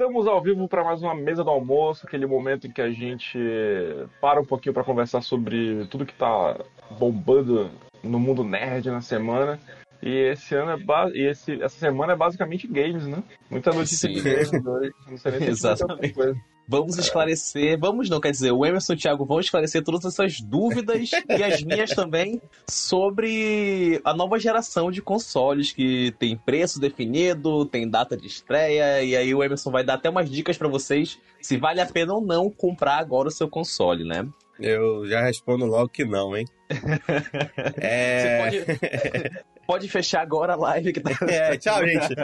Estamos ao vivo para mais uma mesa do almoço, aquele momento em que a gente para um pouquinho para conversar sobre tudo que tá bombando no mundo nerd na semana. E esse ano é ba... e esse... essa semana é basicamente games, né? Muita notícia Sim. de games hoje. Não sei nem se Exatamente. coisa. Vamos esclarecer, vamos não, quer dizer, o Emerson e o Thiago vão esclarecer todas essas dúvidas e as minhas também sobre a nova geração de consoles que tem preço definido, tem data de estreia, e aí o Emerson vai dar até umas dicas pra vocês se vale a pena ou não comprar agora o seu console, né? Eu já respondo logo que não, hein? É. Você pode, pode fechar agora a live que tá. É, tchau, gente.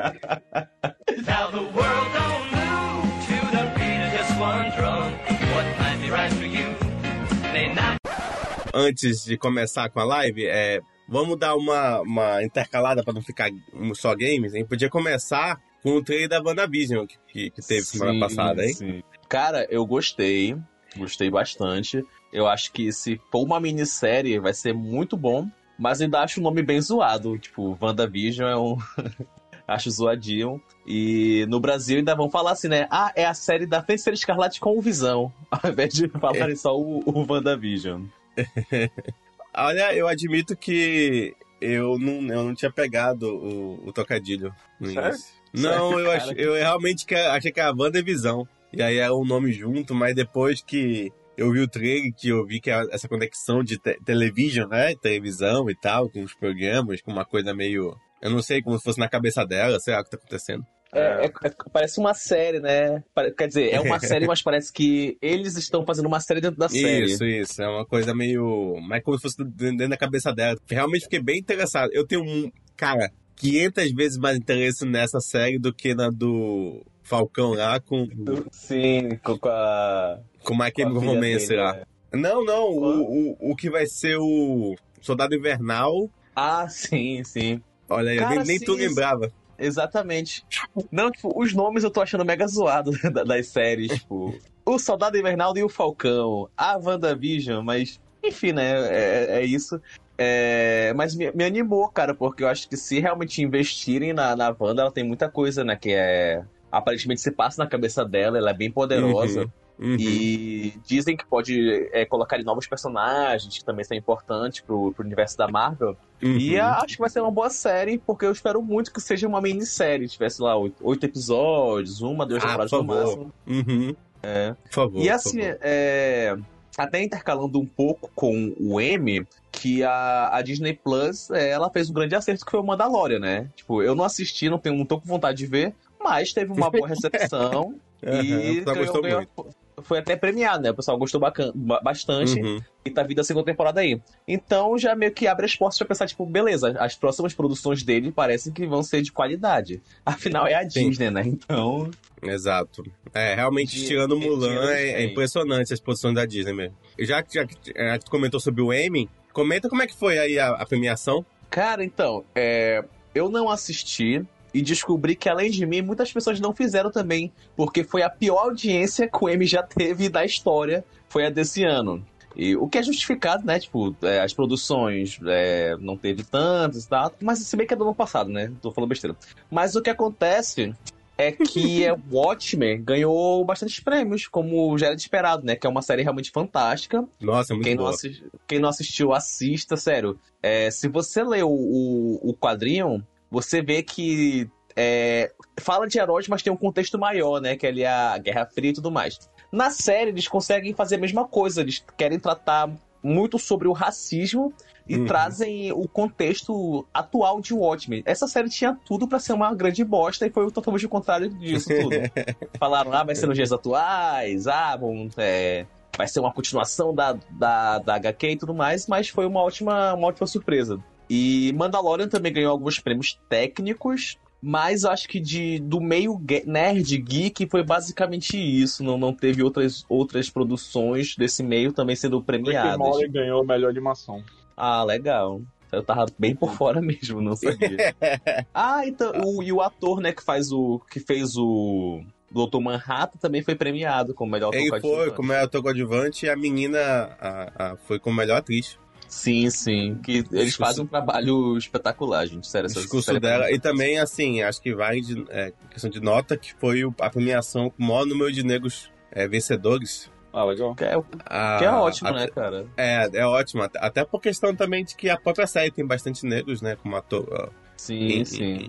Antes de começar com a live, é, vamos dar uma, uma intercalada para não ficar só games, hein? Podia começar com o trailer da WandaVision que, que, que teve semana Sim, passada, hein? sim. Cara, eu gostei. Gostei bastante. Eu acho que se for uma minissérie, vai ser muito bom. Mas ainda acho o nome bem zoado. Tipo, WandaVision é um. acho zoadinho. E no Brasil ainda vão falar assim, né? Ah, é a série da Feiticeira Escarlate com o Visão. Ao invés de falarem só o, o WandaVision. Olha, eu admito que eu não, eu não tinha pegado o, o trocadilho no Sério? início. Não, Sério, eu, ach, eu realmente que- achei que era Wandavisão. E aí era um nome junto, mas depois que eu vi o trailer, que eu vi que era essa conexão de te television, né? Televisão e tal, com os programas, com uma coisa meio. Eu não sei, como se fosse na cabeça dela, sei lá o que tá acontecendo. É, é- é- parece uma série, né? Quer dizer, é uma série, mas parece que eles estão fazendo uma série dentro da série. Isso, isso. É uma coisa meio. Mas como se fosse dentro da cabeça dela. Realmente fiquei bem interessado. Eu tenho um. Cara, 500 vezes mais interesse nessa série do que na do Falcão lá com, Sim, com a. com o My Chemical Romance dele, lá. né? Não, não. O, o, o que vai ser o Soldado Invernal. Ah, sim, sim. Olha aí, Cara, nem, nem sim, tu lembrava. Exatamente. Não, tipo, os nomes eu tô achando mega zoado da- das séries, tipo. O Soldado Invernal e o Falcão, a WandaVision, mas, enfim, né? É, é isso. É, mas me, me animou, cara, porque eu acho que se realmente investirem na, na Wanda, ela tem muita coisa, né? Que é. Aparentemente se passa na cabeça dela, ela é bem poderosa. Uhum. E dizem que pode é, colocar novos personagens, que também são importantes pro, pro universo da Marvel. Uhum. E acho que vai ser uma boa série, porque eu espero muito que seja uma minissérie. Tivesse lá oito, oito episódios, uma, duas Ah, temporadas por no máximo. Uhum. É. Por favor. E assim, favor. é, até intercalando um pouco com o M, que a, a Disney Plus, é, ela fez um grande acerto que foi o Mandalorian, né? Tipo, eu não assisti, não, tenho, não tô com vontade de ver, mas teve uma boa recepção. Aham, e pessoal ganhou- ganhou-. Foi até premiado, né? O pessoal gostou bacan- ba- bastante Uhum. e tá vindo a segunda temporada aí. Então já meio que abre as portas pra pensar, tipo, beleza, as próximas produções dele parecem que vão ser de qualidade. Afinal, é a Sim. Disney, né? Então. Exato. É, realmente, De- tirando de- Mulan, é, é impressionante as produções da Disney mesmo. Já que, já, que- já que tu comentou sobre o Emmy, comenta como é que foi aí a, a premiação. Cara, então, é, eu não assisti e descobri que além de mim, muitas pessoas não fizeram também, porque foi a pior audiência que o M já teve da história, foi a desse ano. E o que é justificado, né? Tipo, é, as produções é, não teve tantas e tal. Mas se bem que é do ano passado, né? Tô falando besteira. Mas o que acontece é que é, Watchmen ganhou bastantes prêmios, como já era de esperado, né? Que é uma série realmente fantástica. Nossa, muito Quem não, boa. assis- quem não assistiu, assista, sério. É, se você lê o, o, o quadrinho, você vê que é, fala de heróis, mas tem um contexto maior, né? Que é ali a Guerra Fria e tudo mais. Na série, eles conseguem fazer a mesma coisa. Eles querem tratar muito sobre o racismo e Uhum. trazem o contexto atual de Watchmen. Essa série tinha tudo pra ser uma grande bosta e foi totalmente o contrário disso tudo. Falaram, ah, vai ser nos dias atuais, ah, bom, é, vai ser uma continuação da, da, da HQ e tudo mais, mas foi uma ótima, uma ótima surpresa. E Mandalorian também ganhou alguns prêmios técnicos, mas acho que de, do meio nerd geek foi basicamente isso. Não, não teve outras, outras produções desse meio também sendo Rick premiadas. Morty ganhou a melhor animação. Ah, legal. Eu tava bem por fora mesmo, não sabia. ah, então, o, e o ator, né, que faz o. que fez o. Dr. Manhattan também foi premiado como melhor ator Ele foi como é ator coadjuvante e a menina a, a- foi como melhor atriz. Sim, sim. Que eles Discurso- fazem um trabalho espetacular, gente. Sério, O essa discurso série é dela. E também, assim, acho que vai de é, questão de nota, que foi a premiação com o maior número de negros é, vencedores. Ah, legal. Que é, A- que é ótimo, a- né, cara? É, é ótimo. Até- Até por questão também de que a própria série tem bastante negros, né? Como ator. Sim, em, sim.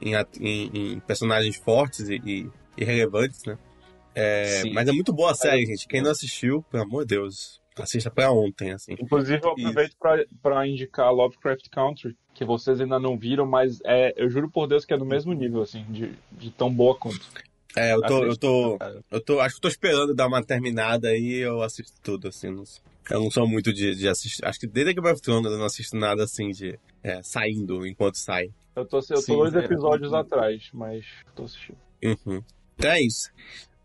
Em, em- em personagens fortes e, e- e relevantes, né? É, mas é muito boa a série, gente. Quem não assistiu, pelo amor de Deus, assista pra ontem, assim. Inclusive, eu aproveito pra, pra indicar Lovecraft Country, que vocês ainda não viram, mas é, eu juro por Deus que é no mesmo nível, assim, de, de tão boa quanto. É, eu tô, eu tô, Cara. eu tô, acho que tô esperando dar uma terminada aí e eu assisto tudo, assim. Não, eu não sou muito de, de assistir. Acho que desde Game of Thrones eu não assisto nada assim de é, saindo enquanto sai. Eu tô, eu tô Sim, dois é. episódios atrás, mas tô assistindo. Uhum. Então é isso.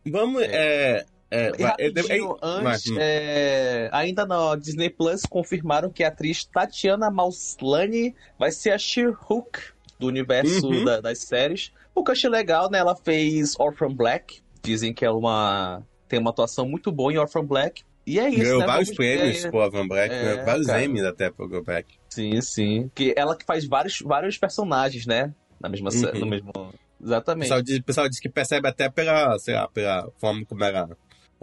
Vamos. É. é, vai- é, rapidinho, é, antes, hum. é, ainda na Disney Plus confirmaram que a atriz Tatiana Maslany vai ser a She-Hulk do universo Uhum. da- das séries. O que eu achei legal, né? Ela fez Orphan Black. Dizem que é uma tem uma atuação muito boa em Orphan Black. E é isso, Ganhou né? vários Vamos prêmios, pô, Van Black, É, né? vários cara. Emmys até pro Go Back. Sim, sim. Que ela que faz vários, vários personagens, né? Na mesma Uhum. no mesmo. O Exatamente. pessoal diz, o pessoal diz que percebe até pela, sei lá, pela forma como ela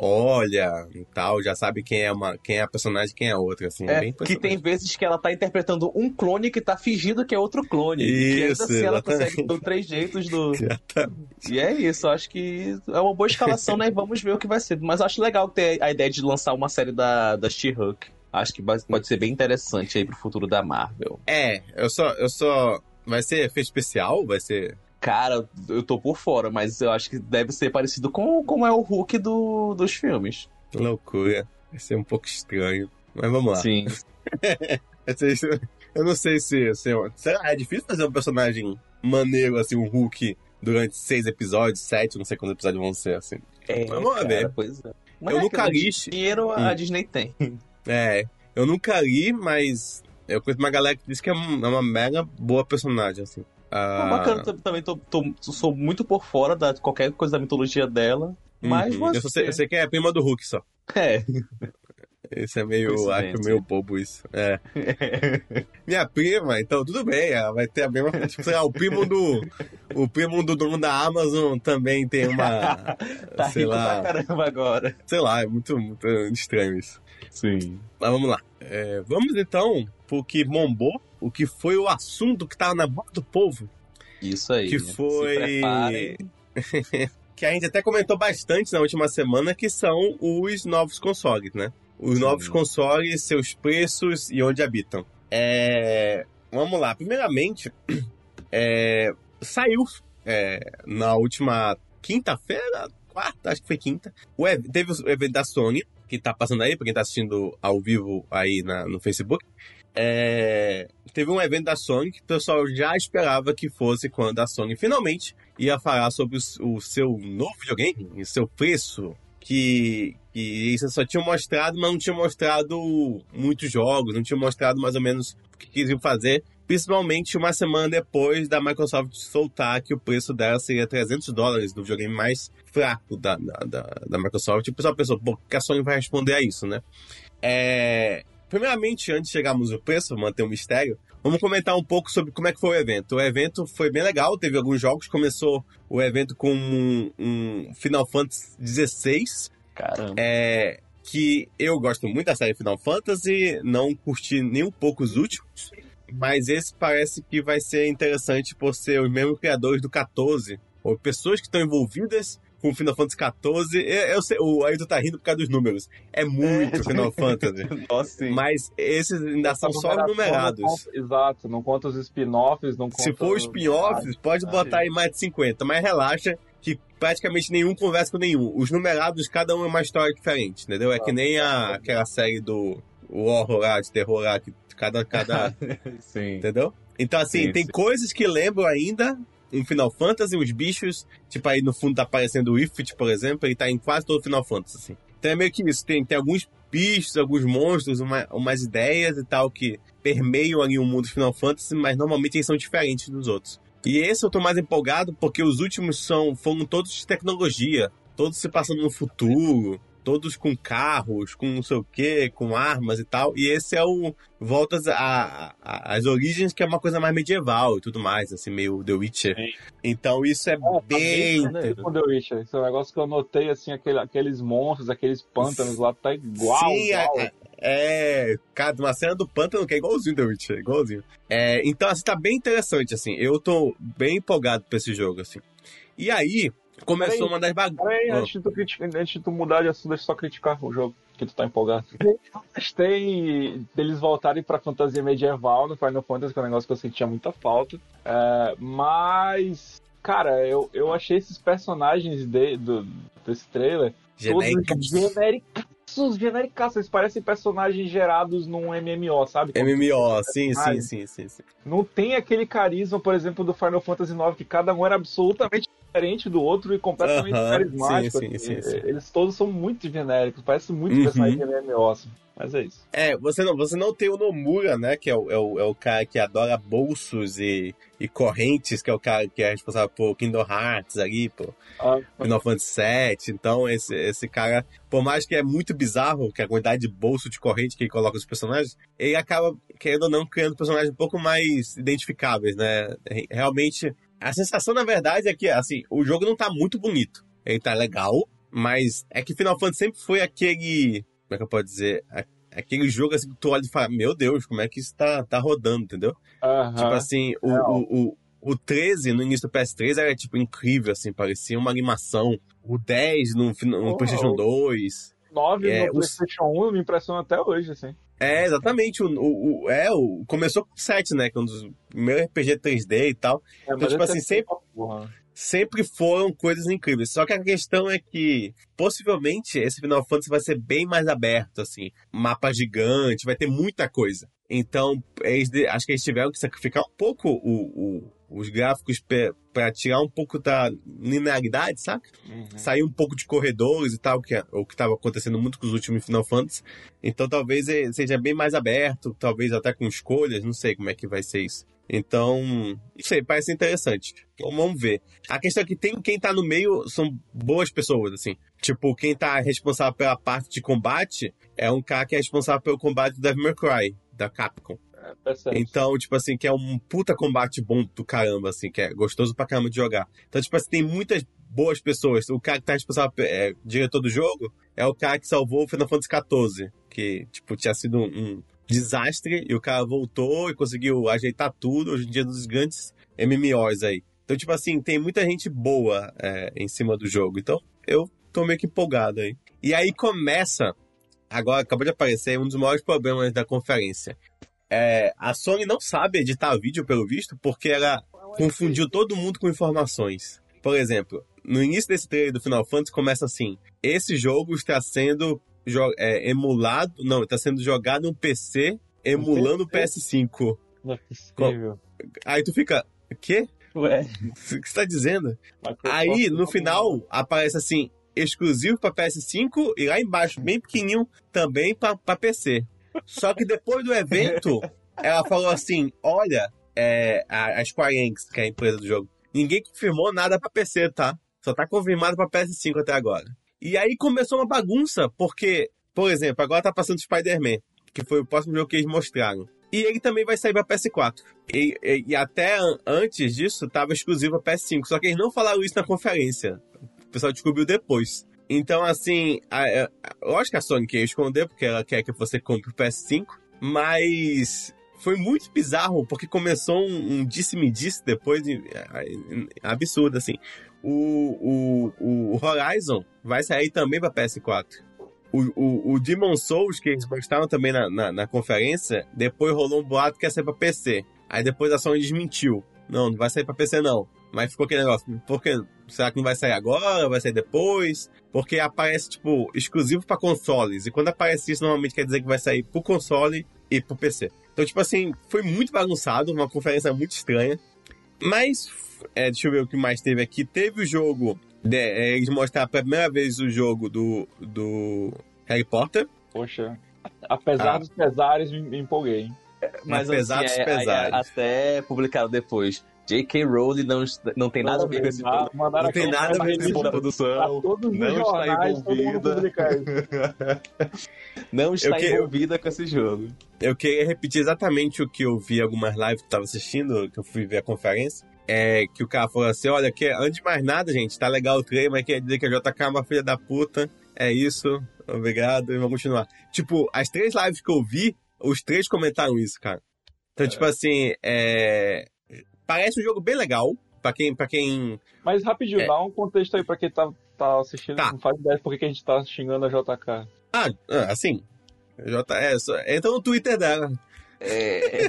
olha e tal, já sabe quem é, uma, quem é a personagem e quem é a outra, assim. É, É, que tem vezes que ela tá interpretando um clone que tá fingindo que é outro clone. e ainda Isso, assim ela consegue ter três jeitos do. Exatamente. E é isso, acho que é uma boa escalação, né? Vamos ver o que vai ser. Mas acho legal ter a ideia de lançar uma série da, da She-Hulk. Acho que pode ser bem interessante aí pro futuro da Marvel. É, eu só, eu só. Vai ser efeito especial? Vai ser. Cara, eu tô por fora, mas eu acho que deve ser parecido com como é o Hulk do, dos filmes. Que loucura. Vai ser um pouco estranho. Mas vamos lá. Sim. Eu não sei se. se será? É difícil fazer um personagem maneiro, assim, um Hulk, durante seis episódios, sete, não sei quantos episódios vão ser, assim. É, Vamos cara, ver. Pois é. Mas Eu é nunca aquilo, li. Dinheiro a Hum. Disney tem. É, eu nunca li, mas eu conheço uma galera que diz que é é uma mega boa personagem, assim. Ah, bacana, tam- também tô, tô- sou muito por fora da qualquer coisa da mitologia dela. Mas uhum. só sei, eu sei que é a prima do Hulk só. É. Esse é meio, acho meio bobo isso. É. Minha prima, então tudo bem, ela vai ter a mesma. Tipo, sei lá, o primo do. O primo do dono da Amazon também tem uma. tá sei rico lá. pra caramba agora. Sei lá, é muito, muito estranho isso. Sim. Mas vamos lá. É, vamos então pro que bombou, o que foi o assunto que tava na boca do povo. Isso aí. Que Se foi. que a gente até comentou bastante na última semana, que são os novos consoles, né? Os Sim. novos consoles, seus preços e onde habitam. É, Vamos lá. Primeiramente, é, saiu é, na última quinta-feira, quarta, acho que foi quinta. O ev- teve o evento da Sony, que tá passando aí, pra quem tá assistindo ao vivo aí na- no Facebook. É, teve um evento da Sony que o pessoal já esperava que fosse quando a Sony finalmente ia falar sobre o, o seu novo videogame, o seu preço, que, que isso só tinha mostrado, mas não tinha mostrado muitos jogos, não tinha mostrado mais ou menos o que queriam fazer, principalmente uma semana depois da Microsoft soltar que o preço dela seria 300 dólares do videogame mais fraco da, da, da, da Microsoft. O pessoal pensou, pô, que a Sony vai responder a isso, né? É, Primeiramente, antes de chegarmos no preço, manter um mistério, vamos comentar um pouco sobre como é que foi o evento. O evento foi bem legal, teve alguns jogos. Começou o evento com um, um Final Fantasy XVI, Caramba. é, que eu gosto muito da série Final Fantasy, não curti nem um pouco os últimos, mas esse parece que vai ser interessante por ser os mesmos criadores do 14, ou pessoas que estão envolvidas com Final Fantasy XIV. Eu, eu sei, o Ailton tá rindo por causa dos números. É muito É. Final Fantasy. Nossa, sim. Mas esses ainda são só numerados. não conta- exato, não conta os spin-offs, não conta... Se for spin-offs, pode Ah, botar aí mais de 50, mas relaxa que praticamente nenhum conversa com nenhum. Os numerados, cada um é uma história diferente, entendeu? É que nem a, aquela série do o horror lá, de terror lá, que cada, cada, sim. entendeu? Então, assim, Sim, tem sim. coisas que lembram ainda em Final Fantasy, os bichos, tipo aí no fundo tá aparecendo o Ifrit, por exemplo, ele tá em quase todo Final Fantasy, assim. Então é meio que isso, tem, tem alguns bichos, alguns monstros, uma, umas ideias e tal que permeiam ali o mundo de Final Fantasy, mas normalmente eles são diferentes dos outros. E esse eu tô mais empolgado porque os últimos são foram todos de tecnologia, todos se passando no futuro, todos com carros, com não sei o que, com armas e tal. E esse é o. Voltas às origens, que é uma coisa mais medieval e tudo mais, assim, meio The Witcher. Sim. Então isso é É, tá bem. parecido maneiro. com The Witcher. Esse é um negócio que eu notei, assim, aquele- aqueles monstros, aqueles pântanos lá, tá igual. Sim, igual. é, é, cara, uma cena do pântano que é igualzinho The Witcher, igualzinho. É, então, assim, tá bem interessante, assim. Eu tô bem empolgado pra esse jogo, assim. E aí, começou uma das bagunças. Peraí, Ah. antes de, tu criti- antes de tu mudar de assunto, deixa eu só criticar o jogo, que tu tá empolgado. Gostei deles voltarem pra fantasia medieval no Final Fantasy, que é um negócio que eu sentia muita falta. É, mas, cara, eu, eu achei esses personagens de, do, desse trailer Genérica. todos genericaços, genericaços. Eles parecem personagens gerados num MMO, sabe? MMO, sim, sim, sim, sim. Não tem aquele carisma, por exemplo, do Final Fantasy IX, que cada um era absolutamente diferente do outro e completamente Aham, carismático. sim, sim, assim. sim, sim. Eles todos são muito genéricos, parece muito Uhum. personagem de MMO, assim. Mas é isso. É, você não, você não tem o Nomura, né? Que é o, é o, é o cara que adora bolsos e, e correntes, que é o cara que é responsável por Kingdom Hearts ali, pô. Ah, Final Fantasy VII. Então, esse, esse cara, por mais que é muito bizarro, que a quantidade de bolso de corrente que ele coloca nos personagens, ele acaba, querendo ou não, criando personagens um pouco mais identificáveis, né? Realmente, a sensação, na verdade, é que, assim, o jogo não tá muito bonito. Ele tá legal, mas é que Final Fantasy sempre foi aquele. Como é que eu posso dizer? Aquele jogo assim que tu olha e fala, meu Deus, como é que isso tá, tá rodando, entendeu? aham. Tipo assim, o, Real. o, o, o 13 no início do PS3 era tipo incrível, assim, parecia uma animação. O 10 no, no Oh. PlayStation 2. 9 é, no os- PlayStation 1 me impressiona até hoje, assim. É, exatamente. O, o, o- é, o, começou com o 7, né? Que é um dos primeiros RPG 3D e tal. É, Então, tipo assim, sempre-. Sempre foram coisas incríveis. Só que a questão é que, possivelmente, esse Final Fantasy vai ser bem mais aberto, assim. Mapa gigante, vai ter muita coisa. Então, eles acho que eles tiveram que sacrificar um pouco o- o- os gráficos pra tirar um pouco da linearidade, saca? Uhum. sair um pouco de corredores e tal, que é o que estava acontecendo muito com os últimos Final Fantasy. Então talvez eh, seja bem mais aberto, talvez até com escolhas, não sei como é que vai ser isso. Então, não sei, parece interessante. Então vamos ver. A questão é que tem quem tá no meio são boas pessoas, assim. Tipo, quem tá responsável pela parte de combate é um cara que é responsável pelo combate do Devil May Cry, da Capcom. É. Então, tipo assim, que é um puta combate bom do caramba, assim, que é gostoso pra caramba de jogar. Então, tipo assim, tem muitas boas pessoas. O cara que tá responsável, é, diretor do jogo, é o cara que salvou o Final Fantasy XIV, que, tipo, tinha sido um, um desastre, e o cara voltou e conseguiu ajeitar tudo, hoje em dia, é dos grandes MMOs aí. Então, tipo assim, tem muita gente boa é, em cima do jogo. Então, eu tô meio que empolgado aí. E aí começa, agora acabou de aparecer, um dos maiores problemas da conferência. É, a Sony não sabe editar vídeo, pelo visto, porque ela confundiu todo mundo com informações. Por exemplo, no início desse trailer do Final Fantasy começa assim: esse jogo está sendo é, emulado, não, está sendo jogado no PC emulando o PS5. Não é possível. Aí tu fica, o quê? Ué. O que você está dizendo? Aí, no final, aparece assim, exclusivo para PS5 e lá embaixo, bem pequenininho, também para PC. Só que depois do evento, ela falou assim, olha, é, a, Square Enix, que é a empresa do jogo, ninguém confirmou nada para PC, tá? Só tá confirmado para PS5 até agora. E aí começou uma bagunça, porque, por exemplo, agora tá passando Spider-Man, que foi o próximo jogo que eles mostraram. E ele também vai sair pra PS4. E, e- e até an- antes disso, tava exclusivo pra PS5. Só que eles não falaram isso na conferência. O pessoal descobriu depois. Então, assim, a, a, lógico que a Sony quer esconder, porque ela quer que você compre o PS5. Mas foi muito bizarro, porque começou um, um disse-me-disse depois, de, é, é, absurdo, assim. O, o, o Horizon vai sair também pra PS4. O, o, o Demon Souls, que eles mostraram também na, na, na conferência, depois rolou um boato que ia sair pra PC. Aí depois a Sony desmentiu. Não, não vai sair pra PC não. Mas ficou aquele negócio, por que? Será que não vai sair agora? Vai sair depois? Porque aparece, tipo, exclusivo pra consoles. E quando aparece isso, normalmente quer dizer que vai sair pro console e pro PC. Então, tipo assim, foi muito bagunçado, uma conferência muito estranha. Mas, é, deixa eu ver o que mais teve aqui. Teve o jogo, de, é, eles mostraram pela primeira vez o jogo do, do Harry Potter. Poxa, apesar Ah. dos pesares, me, me empolguei. hein? Mas Apesar assim, dos é- aí, pesares. até publicaram depois. J.K. Rowling não, não tem nada a ver com esse mandaram Não tem nada a ver com esse pra produção. não está jornais, todo mundo envolvida. Não está que- envolvida com esse jogo. Eu queria repetir exatamente o que eu vi em algumas lives que eu tava assistindo, que eu fui ver a conferência. É que o cara falou assim: olha, que antes de mais nada, gente, tá legal o trem, mas quer dizer que a JK é uma filha da puta. É isso, obrigado, e vamos continuar. Tipo, as três lives que eu vi, os três comentaram isso, cara. Então, tipo assim, é. Parece um jogo bem legal. Pra quem, pra quem Mas rapidinho, É. dá um contexto aí pra quem tá, tá assistindo, Tá. não faz ideia de por que a gente tá xingando a JK. Ah, ah, assim. JS, entra no Twitter dela. É,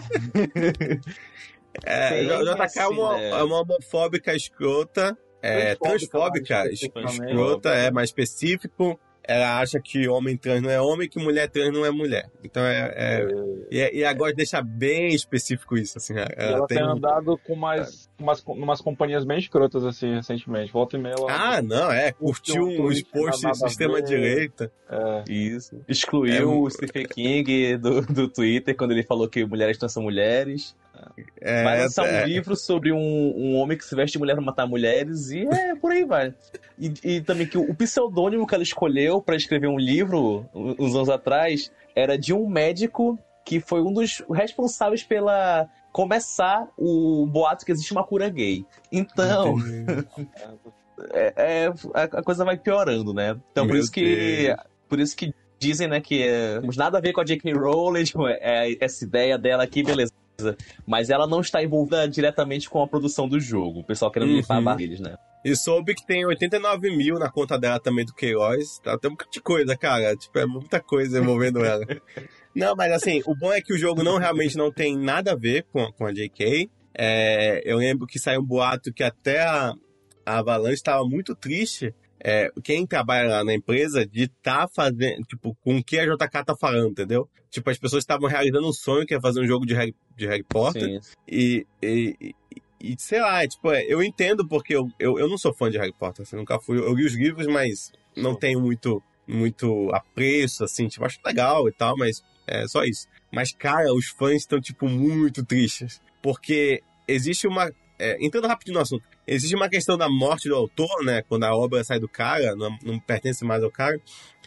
É, JK é assim, uma, né? é uma homofóbica escrota. É, Transfóbica, transfóbica, escrota, é mais específico. Ela acha que homem trans não é homem, que mulher trans não é mulher. Então é. é- e, e agora deixa bem específico isso, assim. E Ela, ela tem tem um- andado com umas, umas, umas companhias bem escrotas, assim, recentemente. Volta e meia ela... Ah, não, é. Curtiu um posts nada de a extrema-direita. é, isso. Excluiu É, o Stephen King do, do Twitter quando ele falou que mulheres trans são mulheres. É, vai lançar é, um livro sobre um, um homem que se veste de mulher pra matar mulheres e é por aí vai. E, e também que o pseudônimo que ela escolheu pra escrever um livro uns anos atrás era de um médico que foi um dos responsáveis pela começar o boato que existe uma cura gay. Então, é, é- a, a coisa vai piorando, né? Então por isso que Deus. por isso que dizem, né, que é, temos nada a ver com a J.K. Rowling, tipo, é, essa ideia dela aqui, beleza. Mas ela não está envolvida diretamente com a produção do jogo. O pessoal querendo Uhum. limpar deles, né? E soube que tem 89 mil na conta dela também do Queiroz. Tá, tem um bocado de coisa, cara. Tipo, é muita coisa envolvendo ela. Não, mas assim, o bom é que o jogo não realmente não tem nada a ver com, com a JK. É, eu lembro que saiu um boato que até a, a Avalanche estava muito triste. É, quem trabalha lá na empresa de tá fazendo, tipo, com o que a JK tá falando, entendeu? Tipo, as pessoas estavam realizando um sonho que é fazer um jogo de Harry, de Harry Potter. Sim. E, e, e- sei lá, é, tipo, é, eu entendo porque eu, eu, eu não sou fã de Harry Potter, assim, nunca fui. Eu li os livros, mas não tenho muito, muito apreço, assim, tipo, acho legal e tal, mas é só isso. Mas, cara, os fãs estão, tipo, muito tristes. Porque existe uma. É, entrando rapidinho no assunto, existe uma questão da morte do autor, né? Quando a obra sai do cara, não, não pertence mais ao cara.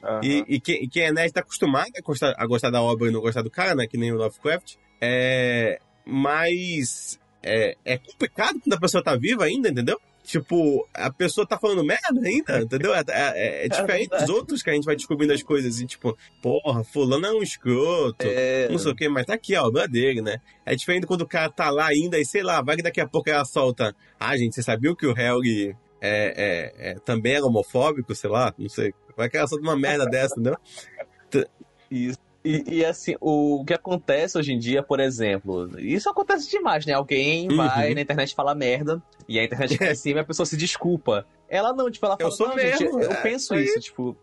aham. E, e quem, e quem é nerd tá acostumado a gostar, a gostar da obra e não gostar do cara, né? Que nem o Lovecraft. É, mas é, é complicado quando a pessoa tá viva ainda, entendeu? Tipo, a pessoa tá falando merda ainda, entendeu? É, é- é diferente dos outros que a gente vai descobrindo as coisas e, tipo, porra, fulano é um escroto, É, não sei o que, mas tá aqui a obra dele, né? É diferente quando o cara tá lá ainda e, sei lá, vai que daqui a pouco ela solta. Ah, gente, você sabia que o Helg é, é, é, também era homofóbico, sei lá, não sei. Vai que ela solta uma merda dessa, entendeu? Isso. E, e, assim, o que acontece hoje em dia, por exemplo, isso acontece demais, né? Alguém Uhum. vai na internet e fala merda, e a internet cai cima e a pessoa se desculpa. Ela não, tipo, ela Eu fala, sou não, gente, mesmo, eu é, penso isso isso, tipo,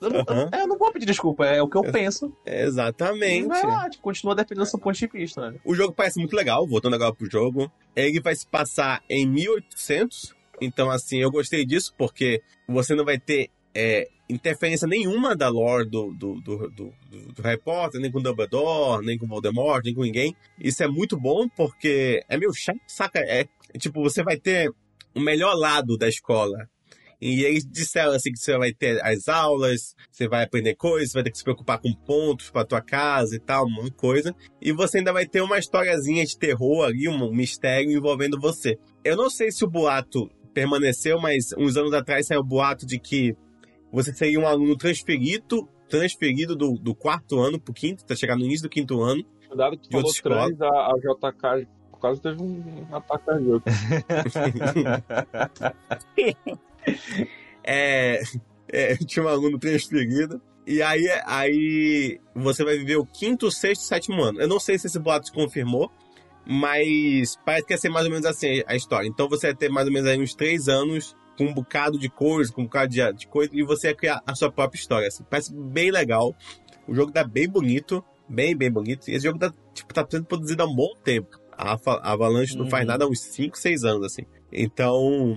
eu, não, Aham. eu não vou pedir desculpa, é o que eu penso. Exatamente. lá, tipo, continua defendendo seu ponto de vista, né? O jogo parece muito legal, voltando agora pro jogo. Ele vai se passar em 1800. Então, assim, eu gostei disso porque você não vai ter é, interferência nenhuma da lore do, do, do, do, do- Harry Potter, nem com Dumbledore, nem com Voldemort, nem com ninguém. Isso é muito bom porque é meio chato, saca? É, tipo, você vai ter o melhor lado da escola. E eles disseram assim que você vai ter as aulas, você vai aprender coisas, vai ter que se preocupar com pontos pra tua casa e tal, um monte de coisa. E você ainda vai ter uma historiazinha de terror ali, um mistério envolvendo você. Eu não sei se o boato permaneceu, mas uns anos atrás saiu o boato de que você seria um aluno transferido, transferido do, do quarto ano pro quinto, tá chegando no início do quinto ano. Cuidado que tu falou trans, a, a JK quase teve um ataque cardíaco. É, é, tinha um aluno transferido. E aí, aí você vai viver o quinto, sexto, sétimo ano. Eu não sei se esse boato se confirmou, mas parece que ia ser mais ou menos assim a história. Então você vai ter mais ou menos aí uns três anos com um bocado de coisa, com um bocado de, de coisa, e você ia criar a sua própria história. Assim. Parece bem legal. O jogo tá bem bonito, bem, bem bonito. E esse jogo tá, tipo, tá sendo produzido há um bom tempo. A, Avalanche não faz Uhum. nada há uns 5, 6 anos, assim. Então,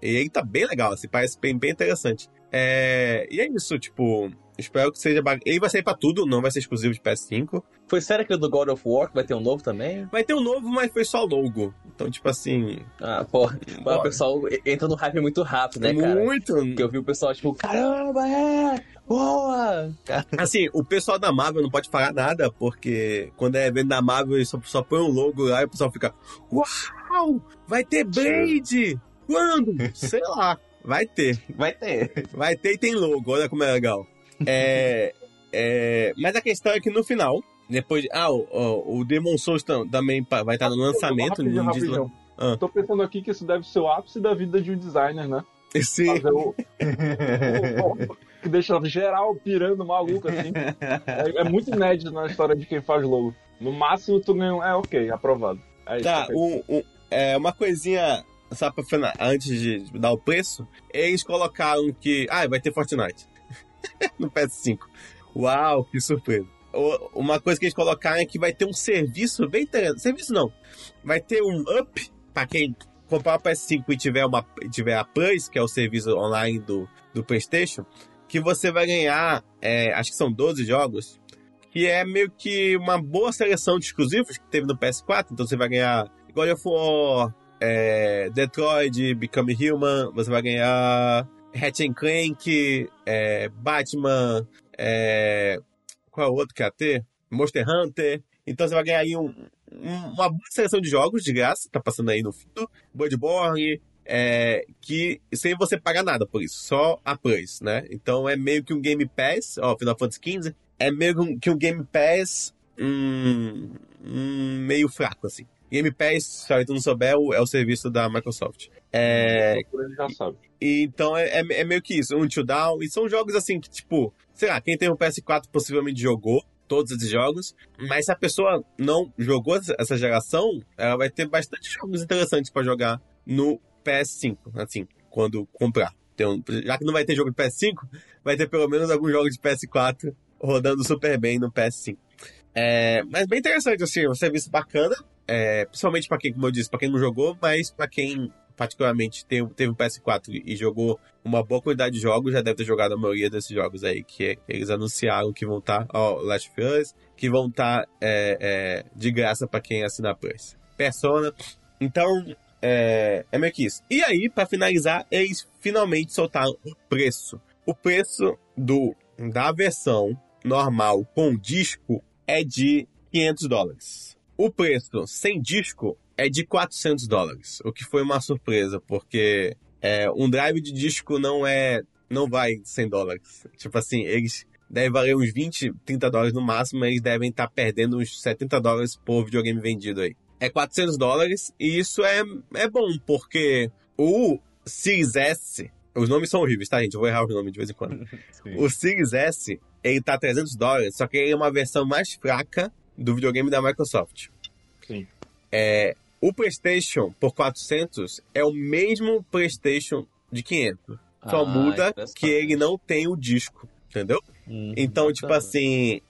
e ele tá bem legal, assim, parece bem, bem interessante. É, e é isso, tipo, Espero que seja. Ele vai sair pra tudo, não vai ser exclusivo de PS5. Foi sério aquele do God of War, que vai ter um novo também? Vai ter um novo, mas foi só logo. Então, tipo assim. Ah, pô, o pessoal entra no hype muito rápido, né, cara? muito. Porque eu vi o pessoal, tipo, caramba, é! Boa! Assim, o pessoal da Marvel não pode falar nada, porque quando é evento da Marvel, eles só, só põe um logo lá e o pessoal fica. Uau! Vai ter Blade! Quando? Sei lá. Vai ter. vai ter. Vai ter e tem logo, olha como é legal. É, é, mas a questão é que no final, depois de. Ah, o, o, o Demon Souls tam- também vai estar no lançamento. Rapidinho, não diz lá- rapidinho. Ah. Tô pensando aqui que isso deve ser o ápice da vida de um designer, né? Sim. Fazer o, o- que deixa geral pirando maluco, assim. É, é muito inédito na história de quem faz logo. No máximo tu ganha um. É ok, aprovado. É isso. Tá, um, um- é, uma coisinha, só pra antes de dar o preço, eles colocaram que. Ah, vai ter Fortnite. no PS5. Uau, que surpresa. Uma coisa que eles colocaram é que vai ter um serviço bem interessante. Serviço não. Vai ter um up pra quem comprar o PS5 e tiver, uma, tiver a Plus, que é o serviço online do, do PlayStation, que você vai ganhar, é, acho que são 12 jogos, que é meio que uma boa seleção de exclusivos que teve no PS4. Então você vai ganhar God of War, é, Detroit, Become Human, você vai ganhar Ratchet Clank, é, Batman, é, qual é o outro que ia ter? Monster Hunter. Então você vai ganhar aí um- um- uma boa seleção de jogos de graça, tá passando aí no fundo. Bloodborne, é, que sem você pagar nada por isso, só a Plus, né? Então é meio que um Game Pass, ó, Final Fantasy XV, é meio que um Game Pass hum, hum, meio fraco, assim. Game Pass, se tu não souber, é o- serviço da Microsoft. É, ele já sabe. e então é, é, é meio que isso, um two down. E são jogos assim que, tipo, sei lá, quem tem um PS4 possivelmente jogou todos esses jogos. Mas se a pessoa não jogou essa- geração, ela vai ter bastante jogos interessantes pra jogar no PS5, assim, quando comprar. Então, já que não vai ter jogo de PS5, vai ter pelo menos alguns jogos de PS4 rodando super bem no PS5. É, mas bem interessante, assim, um serviço bacana. É, principalmente pra quem, como eu disse, pra quem não jogou, mas pra quem particularmente teve, teve um PS4 e jogou uma boa quantidade de jogos, já deve ter jogado a maioria desses jogos aí que eles anunciaram que vão estar, ó, Last of Us, que vão estar é, é, de graça pra quem assinar Plus. Persona. Então, é, é meio que isso. E aí, pra finalizar, eles finalmente soltaram o preço. O preço do da versão normal com disco é de 500 dólares. O preço sem disco é de 400 dólares, o que foi uma surpresa, porque é, um drive de disco não é não vai 100 dólares. Tipo assim, eles devem valer uns 20, 30 dólares no máximo, mas eles devem estar perdendo uns 70 dólares por videogame vendido aí. É 400 dólares e isso é, é bom, porque o Series S, os nomes são horríveis, tá, gente? Eu vou errar os nomes de vez em quando. O Series S, ele tá 300 dólares, só que ele é uma versão mais fraca do videogame da Microsoft. Sim. É, o PlayStation por 400 é o mesmo PlayStation de 500. Só Ah, muda que ele não tem o disco, entendeu? Hum, Então, tipo assim,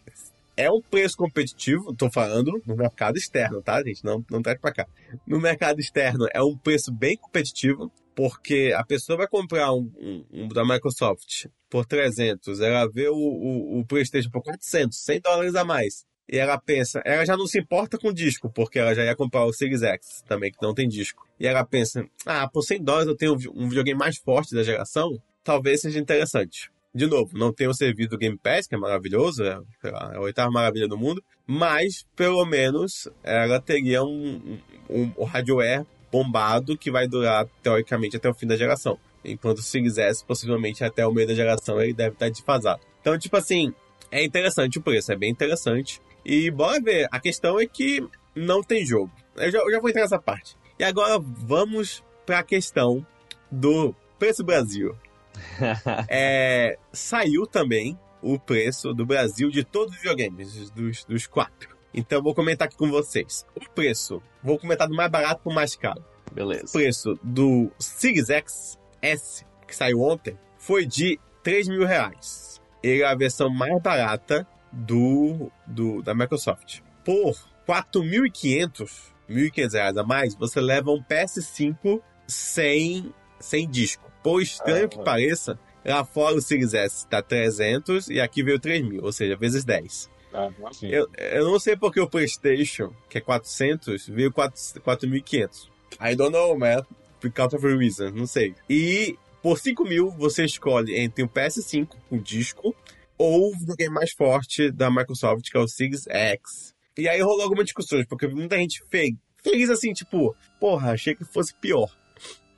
é um preço competitivo, tô falando no mercado externo, tá, gente? Não, não traz pra cá. No mercado externo é um preço bem competitivo, porque a pessoa vai comprar um, um- um da Microsoft por 300, ela vê o, o, o PlayStation por 400, 100 dólares a mais. E ela pensa, ela já não se importa com disco, porque ela já ia comprar o Series X também, que não tem disco. E ela pensa, ah, por 100 dólares eu tenho um videogame mais forte da geração, talvez seja interessante. De novo, não tem o serviço do Game Pass, que é maravilhoso, é, é a oitava maravilha do mundo, mas pelo menos ela teria um, um, um hardware bombado que vai durar, teoricamente, até o fim da geração. Enquanto o Series S, possivelmente até o meio da geração, ele deve estar desfasado. Então, tipo assim, é interessante o preço, é bem interessante. E bora ver, a questão é que não tem jogo. Eu já, eu já vou entrar nessa parte. E agora vamos para a questão do preço Brasil. É, saiu também o preço do Brasil de todos os videogames, dos, dos quatro. Então eu vou comentar aqui com vocês. O preço, vou comentar do mais barato pro mais caro. O Beleza. preço do Series X S, que saiu ontem, foi de 3 mil reais. Ele é a versão mais barata do, do da Microsoft. Por 4.500, 1.500 reais a mais, você leva um PS5 sem, sem disco. Por estranho Ah, que ah. pareça, Lá fora o Series S tá 300 e aqui veio 3 mil, ou seja, vezes 10. Ah, assim. Eu, eu não sei porque o PlayStation, que é 400, veio 4 4.500. I don't know, man. Because of a reason, não sei. E por 5 mil você escolhe entre um PS5 com disco ou o videogame mais forte da Microsoft, que é o Series X. E aí rolou algumas discussões, porque muita gente fez, fez assim, tipo, porra, achei que fosse pior.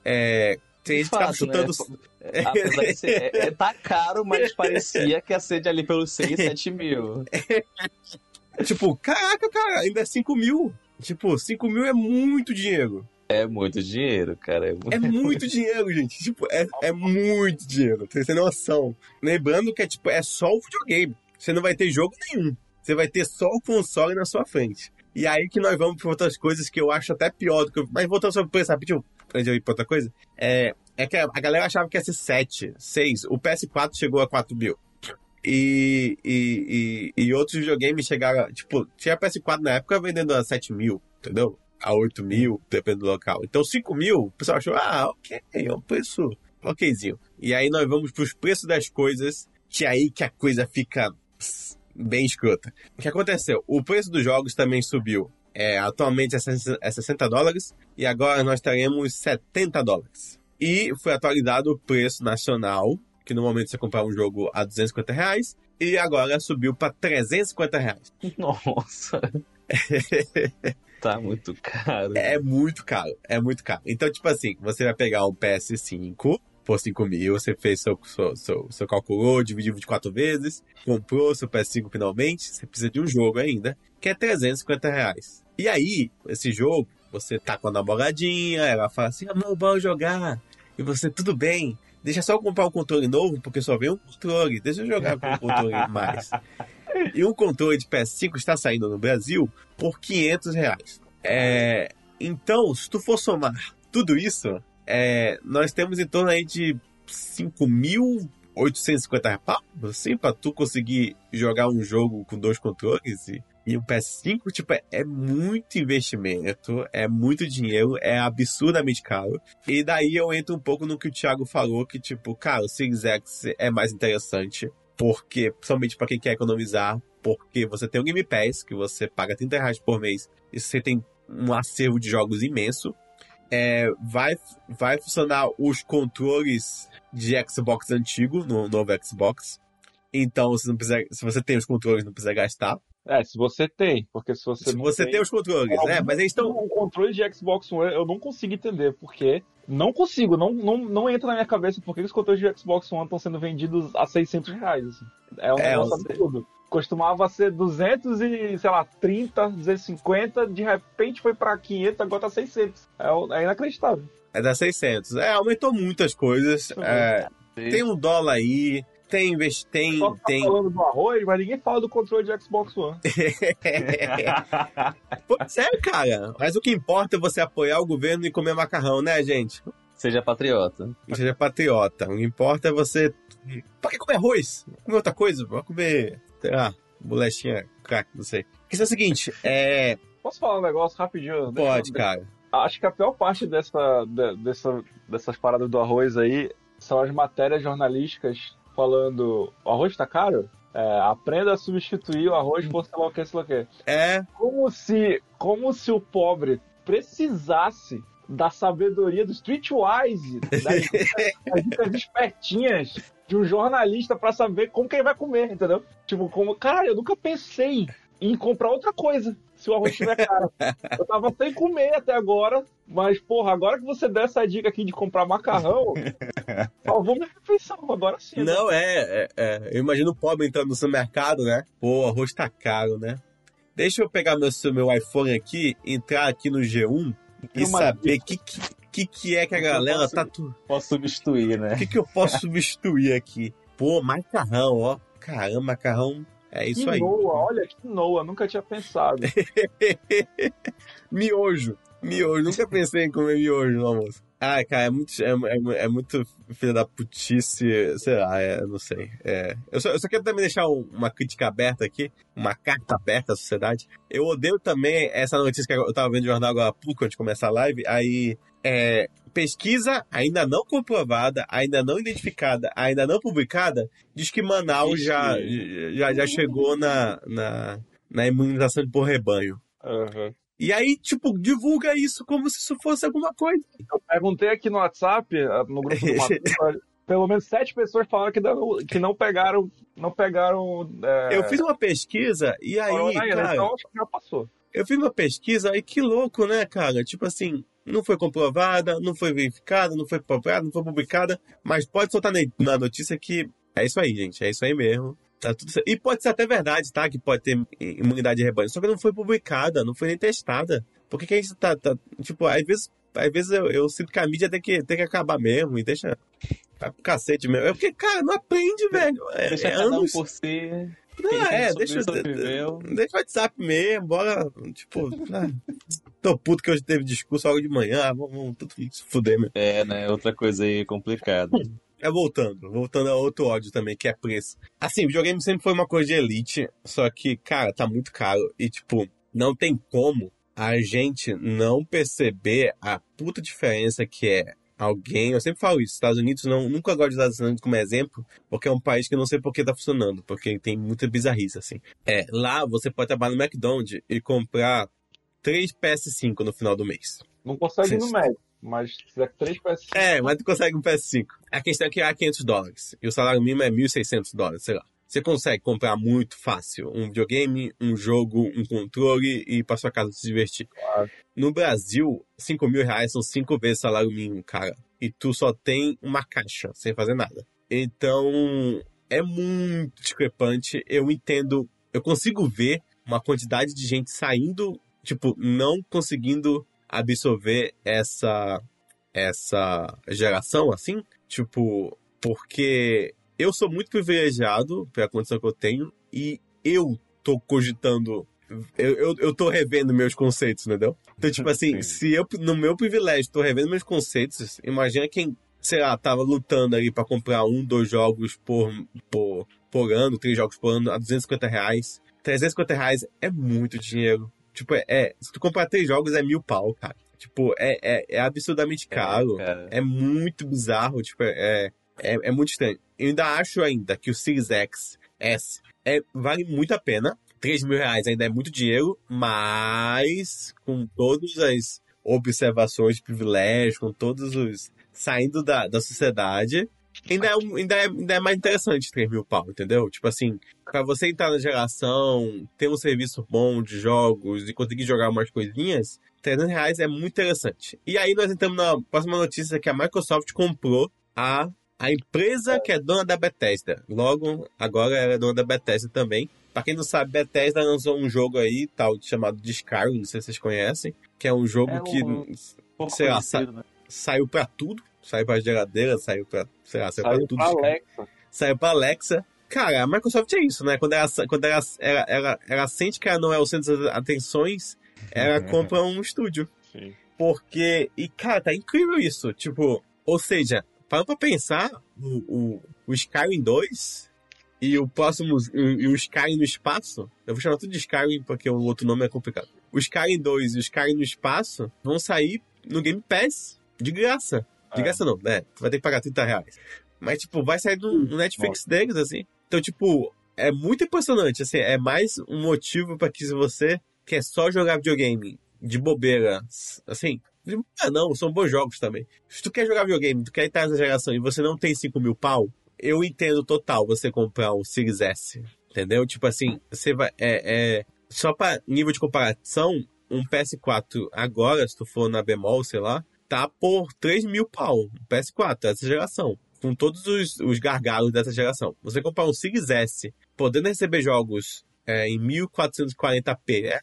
É. Tem gente que tava né? chutando. Apesar de ser, é, é- tá caro, mas parecia que ia ser de ali pelos 6, 7 mil. Tipo, caraca, cara, ainda é 5 mil. Tipo, 5 mil é muito dinheiro. É muito dinheiro, cara. É muito... É muito dinheiro, gente. Tipo, é, é muito dinheiro. Você tem noção. Lembrando que é, tipo, é só o videogame. Você não vai ter jogo nenhum. Você vai ter só o console na sua frente. E aí que nós vamos para outras coisas que eu acho até pior do que. eu- Mas voltando sobre o preço rapidinho, de eu ir pra outra coisa. É, é que a galera achava que ia ser 7, 6. O PS4 chegou a 4 mil. E, e, e, e outros videogames chegaram. Tipo, tinha PS4 na época vendendo a 7 mil, entendeu? A 8 mil, depende do local. Então 5 mil, o pessoal achou, ah, ok, é um preço okzinho. E aí nós vamos pros preços das coisas, que é aí que a coisa fica pss, bem escrota. O que aconteceu? O preço dos jogos também subiu. É, atualmente é 60 é 60 dólares e agora nós teremos 70 dólares. E foi atualizado o preço nacional, que no momento você comprar um jogo a 250 reais, e agora subiu para 350 reais. Nossa. tá muito caro. É muito caro, é muito caro. Então, tipo assim, você vai pegar um PS5 por 5 mil, você fez seu, seu, seu, seu calculou, dividiu 24 vezes, comprou seu PS5 finalmente, você precisa de um jogo ainda, que é 350 reais. E aí, esse jogo, você tá com a namoradinha, ela fala assim, amor, bora jogar. E você, tudo bem, deixa só eu comprar um controle novo, porque só vem um controle, deixa eu jogar com um controle mais. E um controle de PS5 está saindo no Brasil por 500 reais. É, então, se tu for somar tudo isso, é, nós temos em torno aí de 5.850 pau, assim, pra tu conseguir jogar um jogo com dois controles e, e um PS5, tipo, é, é muito investimento, é muito dinheiro, é absurdamente caro. E daí eu entro um pouco no que o Thiago falou, que tipo, cara, o Series X é mais interessante, porque, principalmente para quem quer economizar, porque você tem o Game Pass, que você paga 30 reais por mês, e você tem um acervo de jogos imenso. É, vai, vai funcionar os controles de Xbox antigo no novo Xbox. Então, você não precisa, se você tem os controles, não precisa gastar. É, se você tem, porque se você Se não você tem os controles, né? Mas eles estão. O controle de Xbox One eu não consigo entender, porque não consigo, não, não, não entra na minha cabeça porque os controles de Xbox One estão sendo vendidos a 600 reais. assim. É um É, negócio absurdo. Costumava ser 200 e, sei lá, 30, 250, de repente foi pra 500, agora tá 600. É, é inacreditável. É da 600. É, aumentou muitas coisas. É, tem um dólar aí. Tem, tem, Só tá tem, falando do arroz, mas ninguém fala do controle de Xbox One. Pois é, cara. Mas o que importa é você apoiar o governo e comer macarrão, né, gente? Seja patriota. Seja patriota. O que importa é você. Pra que comer arroz? Comer outra coisa? Vai comer, sei lá, bolachinha, crack, não sei. Isso é o seguinte, é. Posso falar um negócio rapidinho? Deixa eu- Pode, cara. Acho que a pior parte dessa, de- dessa, dessas paradas do arroz aí são as matérias jornalísticas falando: o arroz tá caro? É, aprenda a substituir o arroz por sei lá o que, sei lá o que. É. Como se, como se o pobre precisasse da sabedoria do Streetwise, das, das dicas espertinhas de um jornalista pra saber como que ele vai comer, entendeu? Tipo, como, cara, eu nunca pensei em comprar outra coisa se o arroz estiver caro. Eu tava sem comer até agora, mas, porra, agora que você deu essa dica aqui de comprar macarrão, salvou minha refeição, agora sim. né? Não, é, é, é. Eu imagino o pobre entrando no supermercado, né? Pô, o arroz tá caro, né? Deixa eu pegar meu, meu iPhone aqui, entrar aqui no G1 e saber o que, que, que é que a galera posso- tá. tu- Posso substituir, né? O que, que eu posso substituir aqui? Pô, macarrão, ó. Caramba, macarrão. É isso aí. Quinoa, olha, quinoa, nunca tinha pensado. Miojo. Miojo. Nunca pensei em comer miojo no almoço. Ah, cara, é muito, é, é- é muito filha da putice, sei lá, é, não sei. É, eu, só, eu só quero também deixar um- uma crítica aberta aqui, uma carta aberta à sociedade. Eu odeio também essa notícia que eu tava vendo no jornal agora há pouco, antes de começar a live, aí é, pesquisa ainda não comprovada, ainda não identificada, ainda não publicada, diz que Manaus já, já, já chegou na, na, na imunização por rebanho. Aham. E aí, tipo, divulga isso como se isso fosse alguma coisa. Eu perguntei aqui no WhatsApp, ah, no grupo do Matheus, pelo menos sete pessoas falaram que não, que não pegaram. Não pegaram. É, Eu fiz uma pesquisa e aí, corona cara, então acho que já passou. Eu fiz uma pesquisa e que louco, né, cara? Tipo assim, não foi comprovada, não foi verificada, não foi publicada, não foi publicada, mas pode soltar na- notícia que é isso aí, gente, é isso aí mesmo. Tá tudo certo. E pode ser até verdade, tá? Que pode ter imunidade de rebanho. Só que não foi publicada, não foi nem testada. Por que, que a gente tá, tá- Tipo, às vezes, às vezes eu, eu sinto que a mídia tem que, tem que acabar mesmo e deixa. Vai pro cacete mesmo. É porque, cara, não aprende, velho. É, Deixa é cada um anos. por si. Não, é, deixa, deixa o WhatsApp mesmo, bora, tipo, ah, tô puto que hoje teve discurso logo de manhã, vamos, vamos tudo se fuder, meu. É, né? Outra coisa aí complicada. É voltando, voltando a outro ódio também, que é preço. Assim, videogame sempre foi uma coisa de elite, só que, cara, tá muito caro e, tipo, não tem como a gente não perceber a puta diferença que é alguém, eu sempre falo isso, Estados Unidos, não, nunca gosto de usar os Estados Unidos como exemplo, porque é um país que eu não sei por que tá funcionando, porque tem muita bizarrice, assim. É, lá você pode trabalhar no McDonald's e comprar três PS5 no final do mês. Não consegue ir no médico, mas se fizer três PS5. É, mas tu consegue um PS5. A questão é que é 500 dólares. E o salário mínimo é 1.600 dólares, sei lá. Você consegue comprar muito fácil um videogame, um jogo, um controle e ir pra sua casa se divertir. Claro. No Brasil, 5 mil reais são cinco vezes salário mínimo, cara. E tu só tem uma caixa, sem fazer nada. Então, é muito discrepante. Eu entendo, eu consigo ver uma quantidade de gente saindo, tipo, não conseguindo absorver essa essa geração assim, tipo, porque eu sou muito privilegiado pela condição que eu tenho e eu tô cogitando eu, eu, eu tô revendo meus conceitos, entendeu? Então, tipo assim, Sim. se eu, no meu privilégio, tô revendo meus conceitos, imagina quem, sei lá, tava lutando ali pra comprar um, dois jogos por, por, por ano, três jogos por ano, a 250 reais. 350 reais é muito dinheiro. Tipo, é, é- se tu comprar três jogos é mil pau, cara. Tipo, é, é, é absurdamente caro. cara. É muito bizarro, tipo, é, é, é muito estranho. Eu ainda acho ainda que o Series X S é, vale muito a pena. 3 mil reais ainda é muito dinheiro, mas com todas as observações de privilégio, com todos os. saindo da, da sociedade, ainda é, ainda, é, ainda é mais interessante 3 mil pau, entendeu? Tipo assim, pra você entrar na geração, ter um serviço bom de jogos e conseguir jogar umas coisinhas, 300 reais é muito interessante. E aí nós entramos na próxima notícia que a Microsoft comprou a, a empresa que é dona da Bethesda. Logo, agora ela é dona da Bethesda também. Pra quem não sabe, Bethesda lançou um jogo aí, tal, chamado Skyrim, não sei se vocês conhecem, que é um jogo É que um- Pouco Sei lá, conhecido, né? saiu pra tudo. Saiu pra geladeira, saiu pra, sei lá, saiu, pra Saiu tudo. pra Alexa. Saiu pra Alexa. Cara, a Microsoft é isso, né? Quando ela, quando ela, ela, ela, ela sente que ela não é o centro das atenções, ela compra um estúdio. Sim. Porque, e cara, tá incrível isso. Tipo, ou seja, para pra pensar, o, o, o Skyrim 2 e o próximo, e, o Skyrim no espaço, eu vou chamar tudo de Skyrim porque o outro nome é complicado. O Skyrim 2 e o Skyrim no espaço vão sair no Game Pass, de graça. De É. graça não, né? Tu vai ter que pagar 30 reais. Mas, tipo, vai sair no, Netflix deles, assim. Então, tipo, é muito impressionante, assim, é mais um motivo para que se você quer só jogar videogame de bobeira, assim, ah, não, são bons jogos também. Se tu quer jogar videogame, tu quer estar nessa geração e você não tem 5 mil pau, eu entendo total você comprar um Series S, entendeu? Tipo assim, você vai, é, é só para nível de comparação, um PS4 agora, se tu for na bemol, sei lá, tá por 3 mil pau, um PS4 dessa geração. Com todos os, os gargalos dessa geração. Você comprar um Series S, podendo receber jogos é, em 1440p, é,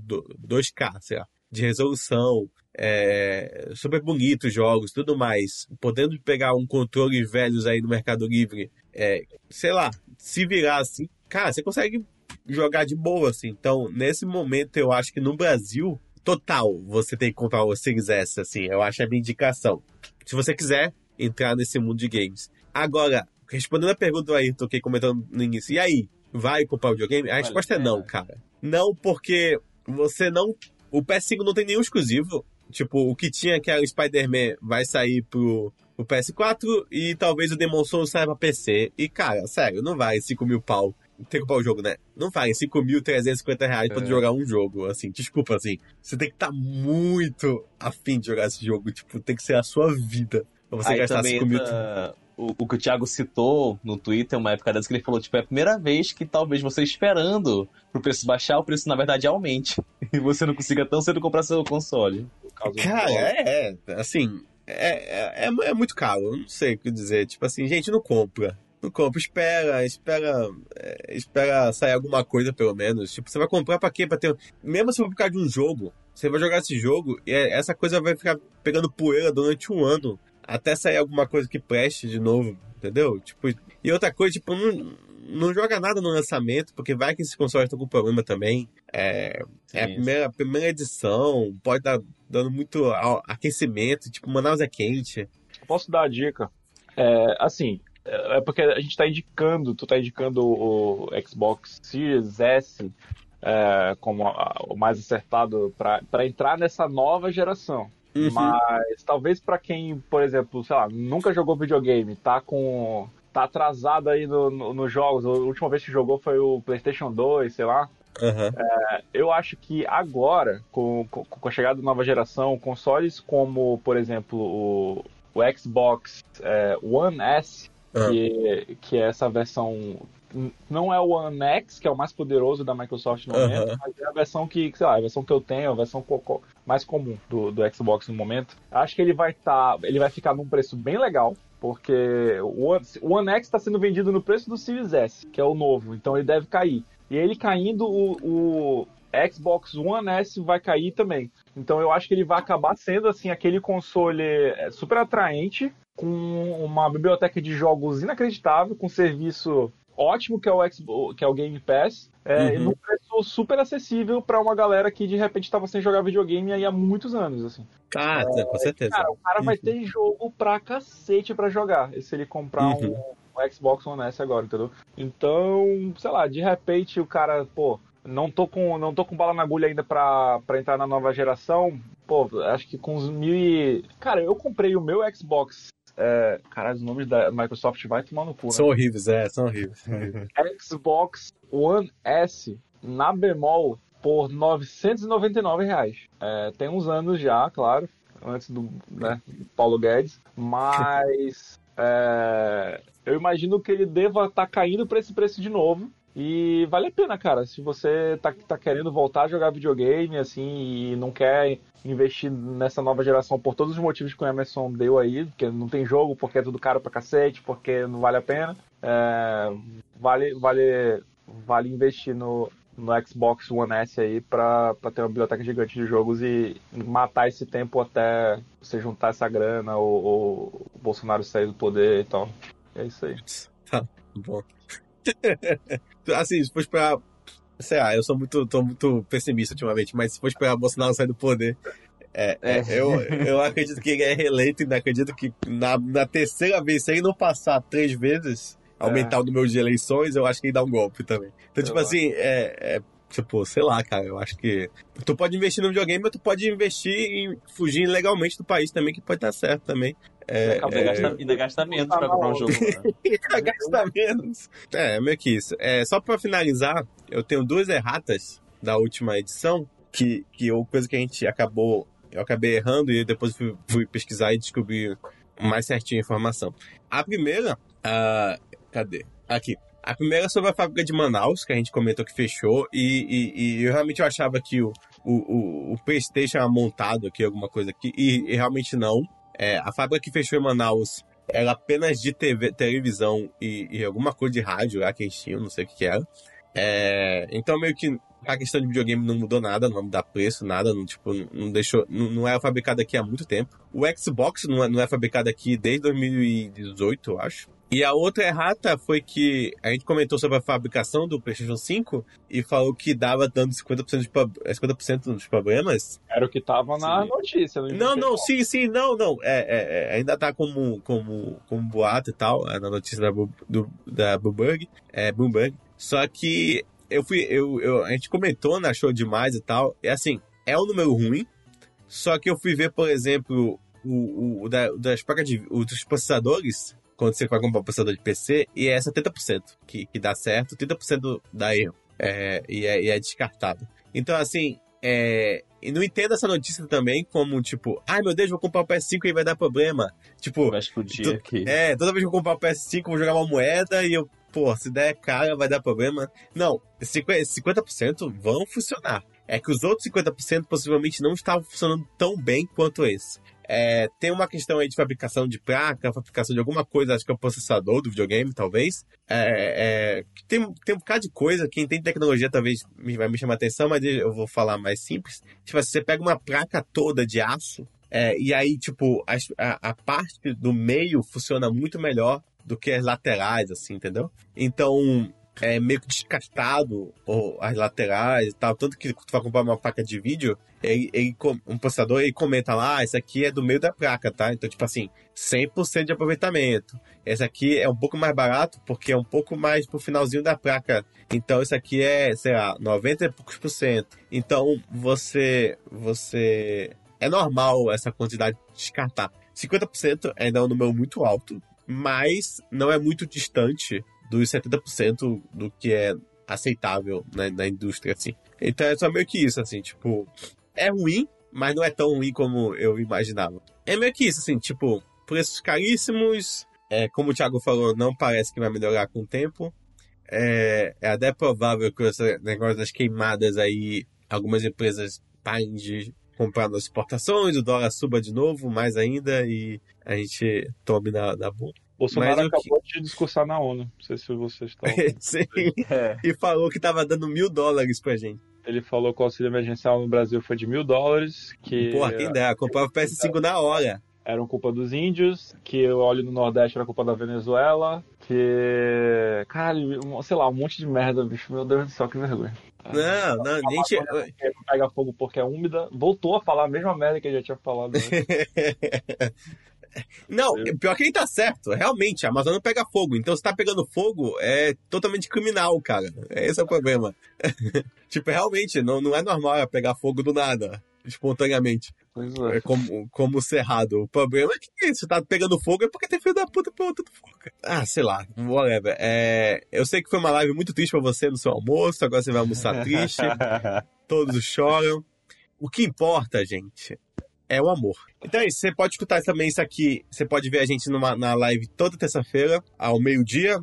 do- 2K, sei lá, de resolução, é, super bonitos jogos, tudo mais, podendo pegar um controle velhos aí no Mercado Livre, é, sei lá, se virar assim, cara, você consegue jogar de boa, assim. Então, nesse momento, eu acho que no Brasil, total, você tem que comprar o Series S, assim, eu acho a minha indicação. Se você quiser entrar nesse mundo de games. Agora, respondendo a pergunta do Ayrton, que comentando no início, e aí, vai comprar o videogame? A resposta é não, pena. cara. Não, porque você não. O PS5 não tem nenhum exclusivo. Tipo, o que tinha que era o Spider-Man vai sair pro, pro PS4 e talvez o Demon Souls saia pra PC. E, cara, sério, não vai 5 mil pau. Tem que comprar o jogo, né? Não vai 5.350 reais pra É. jogar um jogo. Assim, desculpa, assim. Você tem que estar muito afim de jogar esse jogo. Tipo, tem que ser a sua vida. Pra você Aí gastar também 5 mil. entra o, o que o Thiago citou no Twitter, uma época dessa, que ele falou, tipo, é a primeira vez que talvez você esperando pro preço baixar, o preço na verdade aumente. E você não consiga tão cedo comprar seu console. Cara, é, é, assim, é, é, é, é muito caro, eu não sei o que dizer. Tipo assim, gente, não compra. Não compra, espera, espera, é, espera sair alguma coisa pelo menos. Tipo, você vai comprar pra quê? Pra ter. Mesmo se for por causa de um jogo, você vai jogar esse jogo e é- essa coisa vai ficar pegando poeira durante um ano. Até sair alguma coisa que preste de novo, entendeu? Tipo, e outra coisa, tipo, não, não joga nada no lançamento, porque vai que esses consoles estão com problema também. É, é a Sim. primeira, a primeira edição, pode estar dando muito aquecimento, tipo, Manaus é quente. Posso dar a dica? É, assim, é é porque a gente tá indicando, tu tá indicando o, o Xbox Series S é, como a- o mais acertado para entrar nessa nova geração. Uhum. Mas talvez pra quem, por exemplo, sei lá, nunca jogou videogame, tá com. tá atrasado aí no- no- nos jogos. A última vez que jogou foi o PlayStation 2, sei lá. Aham. Eu acho que agora, com, com, com a chegada da nova geração, consoles como, por exemplo, o, o Xbox é, One S, Ah. que, que é essa versão. Não é o One X, que é o mais poderoso da Microsoft no momento, mas é a versão que, sei lá, a versão que eu tenho, a versão mais comum do, do Xbox no momento. Acho que ele vai estar. ele vai ficar num preço bem legal. Porque o One, o One X está sendo vendido no preço do Series S, que é o novo, então ele deve cair. E ele caindo, o, o Xbox One S vai cair também. Então eu acho que ele vai acabar sendo assim aquele console é, super atraente, com uma biblioteca de jogos inacreditável, com serviço ótimo que é o, Xbox, que é o Game Pass, é, Uhum. num preço super acessível para uma galera que de repente estava sem jogar videogame aí há muitos anos. Assim. Ah, tá, com certeza. Cara, o cara vai Uhum. ter jogo pra cacete pra jogar se ele comprar Uhum. um, um Xbox One S agora, entendeu? Então, sei lá, de repente o cara, pô, não tô com, não tô com bala na agulha ainda pra, pra entrar na nova geração. Pô, acho que com os mil e. Cara, eu comprei o meu Xbox. É, caralho, os nomes da Microsoft vai tomar no cu, né? São horríveis, é, são horríveis. Xbox One S na bemol por 999 reais. É, tem uns anos já, claro, antes do né, Paulo Guedes, mas é, eu imagino que ele deva estar caindo para esse preço de novo. E vale a pena, cara. Se você tá, tá querendo voltar a jogar videogame, assim, e não quer investir nessa nova geração por todos os motivos que o Emerson deu aí, porque não tem jogo, porque é tudo caro pra cacete, porque não vale a pena, é, vale, vale, vale investir no, no Xbox One S aí pra, pra ter uma biblioteca gigante de jogos e matar esse tempo até você juntar essa grana ou, ou o Bolsonaro sair do poder e tal. É isso aí. Tá bom. assim, se for esperar. Sei lá, eu sou muito, tô muito pessimista ultimamente, mas se for esperar Bolsonaro sair do poder. É, é, É. Eu, eu acredito que ele é reeleito e ainda acredito que na, na terceira vez, se ele não passar três vezes, aumentar o número de eleições, eu acho que ele dá um golpe também. Então, tipo Eu assim, é, é, Tipo, sei lá, cara, eu acho que. Tu pode investir no videogame, mas tu pode investir em fugir legalmente do país também, que pode dar certo também. É, Acabou Ainda, é, gasta, ainda gasta menos pra comprar um jogo. né? Vai gastar menos. É, meio que isso. É, só pra finalizar, eu tenho duas erratas da última edição, que, que uma coisa que a gente acabou. Eu acabei errando e depois fui, fui pesquisar e descobri mais certinho a informação. A primeira. ah, cadê? Aqui. A primeira é sobre a fábrica de Manaus, que a gente comentou que fechou, e, e, e eu realmente eu achava que o, o, o, o PlayStation era montado aqui, alguma coisa aqui, e, e realmente não. É, a fábrica que fechou em Manaus era apenas de TV, televisão e, e alguma coisa de rádio lá que eles não sei o que, que era. É, então meio que a questão de videogame não mudou nada, não dá preço, nada, não, tipo, não deixou, não, não é fabricado aqui há muito tempo. O Xbox não é, não é fabricado aqui desde 2018, eu acho. E a outra errata foi que a gente comentou sobre a fabricação do PlayStation 5 e falou que dava dando 50%, de, prob- é, 50 dos problemas. Era o que tava na Sim. notícia. Não, não, sim, sim, não, não. É, é, é, ainda tá como, como, como boato e tal, é, na notícia da, do, da Bloomberg, é, Bloomberg. Só que eu fui, eu, eu, a gente comentou, né, achou demais e tal. E assim, é um número ruim, Só que eu fui ver, por exemplo, o, o, o da, das placas de, dos processadores, quando você vai comprar um processador de PC, e é 70% que, que dá certo, 30% dá erro. É, e, é, e é descartado. Então, assim, é, e não entendo essa notícia também como, tipo, ai meu Deus, vou comprar o PS5 e vai dar problema. Tipo, Vai explodir aqui. é, toda vez que eu comprar o PS5, eu vou jogar uma moeda e eu, pô, se der cara, vai dar problema. Não, 50%, 50% vão funcionar. É que os outros 50% possivelmente não estavam funcionando tão bem quanto esse. É, tem uma questão aí de fabricação de placa, fabricação de alguma coisa, acho que é o processador do videogame, talvez. É, é, tem, tem um bocado de coisa, quem tem tecnologia talvez me, vai me chamar atenção, mas eu vou falar mais simples. Tipo, assim, você pega uma placa toda de aço, é, e aí, tipo, as- a, a parte do meio funciona muito melhor do que as laterais, assim, entendeu? Então, é meio que descartado ou, as laterais e tal. Tanto que tu vai comprar uma placa de vídeo, ele, ele um processador, ele comenta lá, ah, esse aqui é do meio da placa, tá? Então, tipo assim, 100% de aproveitamento. Esse aqui é um pouco mais barato, porque é um pouco mais pro finalzinho da placa. Então, esse aqui é, sei lá, 90 e poucos por cento. Então, você, você... É normal essa quantidade descartar. 50% ainda é um número muito alto, mas não é muito distante dos 70% do que é aceitável na, na indústria, assim. Então é só meio que isso, assim, tipo, é ruim, mas não é tão ruim como eu imaginava. É meio que isso, assim, tipo, preços caríssimos, é, como o Thiago falou, não parece que vai melhorar com o tempo. É, é até provável que esse negócio das queimadas aí, algumas empresas parem de comprar nas exportações, o dólar suba de novo, mais ainda, e a gente tome na, na boa. Bolsonaro o que- acabou de discursar na ONU. Não sei se vocês estão. Sim. É. E falou que tava dando mil dólares pra gente. Ele falou que o auxílio emergencial no Brasil foi de mil dólares, que Porra, quem dera, comprava o PS5 na hora. eram culpa dos índios, que o óleo no Nordeste era culpa da Venezuela, que. Caralho, um- sei lá, um monte de merda, bicho. Meu Deus do céu, que vergonha. Não, não, a gente. Pega fogo porque é úmida. Voltou a falar a mesma merda que ele já tinha falado. Não, pior que ele tá certo. Realmente, a Amazônia pega fogo. Então, se tá pegando fogo, é totalmente criminal, cara. Esse é o problema. tipo, realmente, não, não é normal ela pegar fogo do nada, espontaneamente. Pois É é. como, como o cerrado. O problema é que se tá pegando fogo é porque tem filho da puta pra tudo fogo. Ah, sei lá, whatever. É, eu sei que foi uma live muito triste pra você no seu almoço, agora você vai almoçar triste, todos choram. O que importa, gente, é o amor. Então é isso, você pode escutar também isso aqui, você pode ver a gente numa, na live toda terça-feira, ao meio-dia.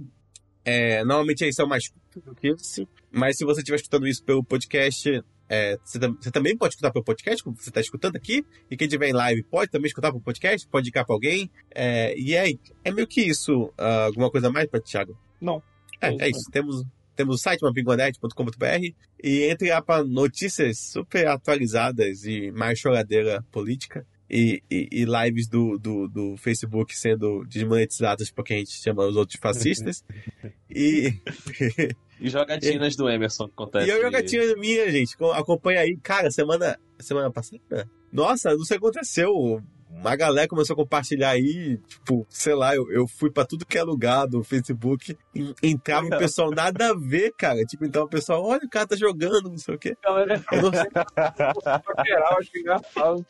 É, normalmente aí são mais curtos do que isso, mas se você estiver escutando isso pelo podcast, é, você, você também pode escutar pelo podcast, como você está escutando aqui, e quem estiver em live pode também escutar pelo podcast, pode indicar para alguém. É, e é, é meio que isso. Ah, alguma coisa mais para Thiago? Não. É, é isso. Temos, temos o site mapinguanet.com.br e entre lá para notícias super atualizadas e mais choradeira política. E, e, e lives do, do, do Facebook sendo desmonetizadas porque a gente chama os outros fascistas. e, E jogatinas do Emerson que acontece. e eu jogatinha minha, gente. co- Acompanha aí. Cara, semana, semana passada? Nossa, não sei o que aconteceu. Uma galera começou a compartilhar aí, tipo, sei lá, eu, eu fui pra tudo que é lugar do Facebook, e entrava o pessoal nada a ver, cara. Tipo, então o pessoal, olha, o cara tá jogando, não sei o quê. Galera, Eu não sei. paquerar, eu acho engraçado.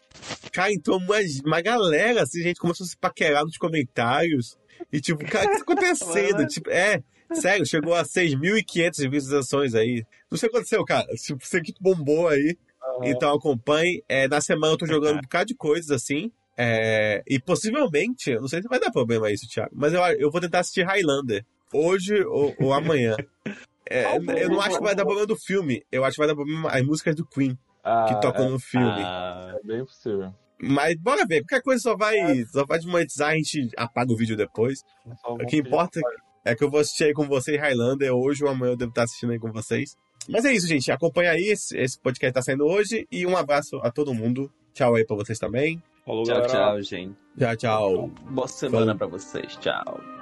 Cara, entrou uma, uma galera, assim, gente começou a se paquerar nos comentários. E tipo, cara, o que tá acontecendo? tipo, é, sério, chegou a 6.500 visualizações aí. Não sei o que aconteceu, cara. Tipo, isso aqui bombou aí. Então acompanhe. É, na semana eu tô jogando um bocado de coisas assim. É, e possivelmente, eu não sei se vai dar problema isso, Thiago, mas eu, eu vou tentar assistir Highlander. Hoje ou, ou amanhã. É, eu não acho que vai dar problema do filme. Eu acho que vai dar problema as músicas do Queen Ah, que tocam no filme. Ah, É bem possível. Mas bora ver, qualquer coisa só vai, só vai desmonetizar, a gente apaga o vídeo depois. Só O que importa é que eu vou assistir aí com vocês Highlander hoje ou amanhã eu devo estar assistindo aí com vocês. Mas é isso, gente. Acompanha aí, esse, esse podcast tá saindo hoje. E um abraço a todo mundo. Tchau aí pra vocês também. Falou, tchau, galera. tchau, gente. Tchau, tchau. Boa semana pra vocês. Tchau.